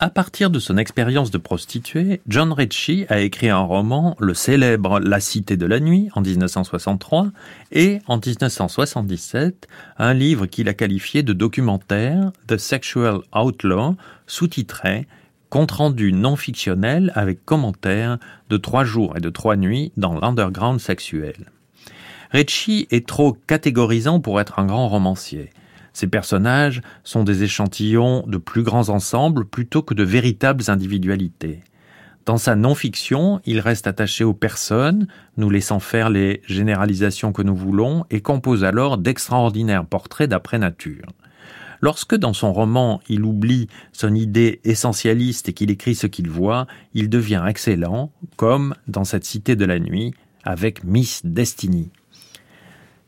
À partir de son expérience de prostituée, John Ritchie a écrit un roman, le célèbre La Cité de la Nuit, en 1963, et en 1977, un livre qu'il a qualifié de documentaire, The Sexual Outlaw, sous-titré Compte rendu non fictionnel avec commentaires de trois jours et de trois nuits dans l'underground sexuel. Ritchie est trop catégorisant pour être un grand romancier. Ces personnages sont des échantillons de plus grands ensembles plutôt que de véritables individualités. Dans sa non-fiction, il reste attaché aux personnes, nous laissant faire les généralisations que nous voulons, et compose alors d'extraordinaires portraits d'après nature. Lorsque dans son roman il oublie son idée essentialiste et qu'il écrit ce qu'il voit, il devient excellent, comme dans cette cité de la nuit, avec Miss Destiny.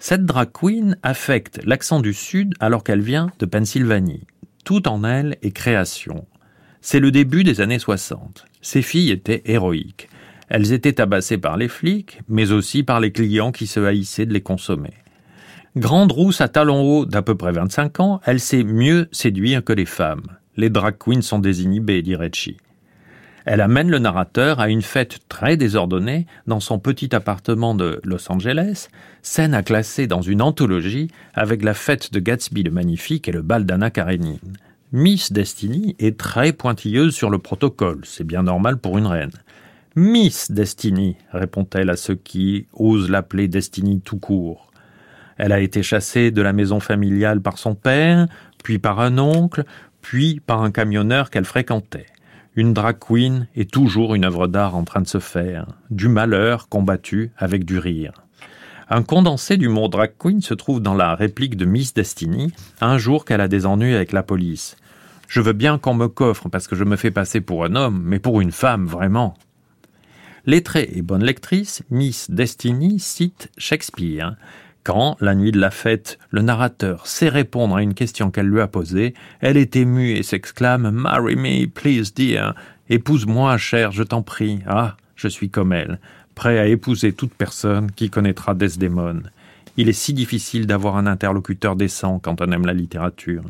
Cette drag queen affecte l'accent du Sud alors qu'elle vient de Pennsylvanie. Tout en elle est création. C'est le début des années 60. Ces filles étaient héroïques. Elles étaient tabassées par les flics, mais aussi par les clients qui se haïssaient de les consommer. Grande rousse à talons hauts d'à peu près 25 ans, elle sait mieux séduire que les femmes. Les drag queens sont désinhibées, dit Recci. Elle amène le narrateur à une fête très désordonnée dans son petit appartement de Los Angeles, scène à classer dans une anthologie avec la fête de Gatsby le Magnifique et le bal d'Anna Karenine. Miss Destiny est très pointilleuse sur le protocole, c'est bien normal pour une reine. Miss Destiny, répond-elle à ceux qui osent l'appeler Destiny tout court. Elle a été chassée de la maison familiale par son père, puis par un oncle, puis par un camionneur qu'elle fréquentait. Une drag queen est toujours une œuvre d'art en train de se faire, du malheur combattu avec du rire. Un condensé du mot drag queen se trouve dans la réplique de Miss Destiny, un jour qu'elle a des ennuis avec la police. Je veux bien qu'on me coffre parce que je me fais passer pour un homme, mais pour une femme, vraiment. Lettrée et bonne lectrice, Miss Destiny cite Shakespeare. Quand, la nuit de la fête, le narrateur sait répondre à une question qu'elle lui a posée, elle est émue et s'exclame Marry me, please dear. Épouse-moi, cher, je t'en prie. Ah, je suis comme elle, prêt à épouser toute personne qui connaîtra Desdemone. Il est si difficile d'avoir un interlocuteur décent quand on aime la littérature.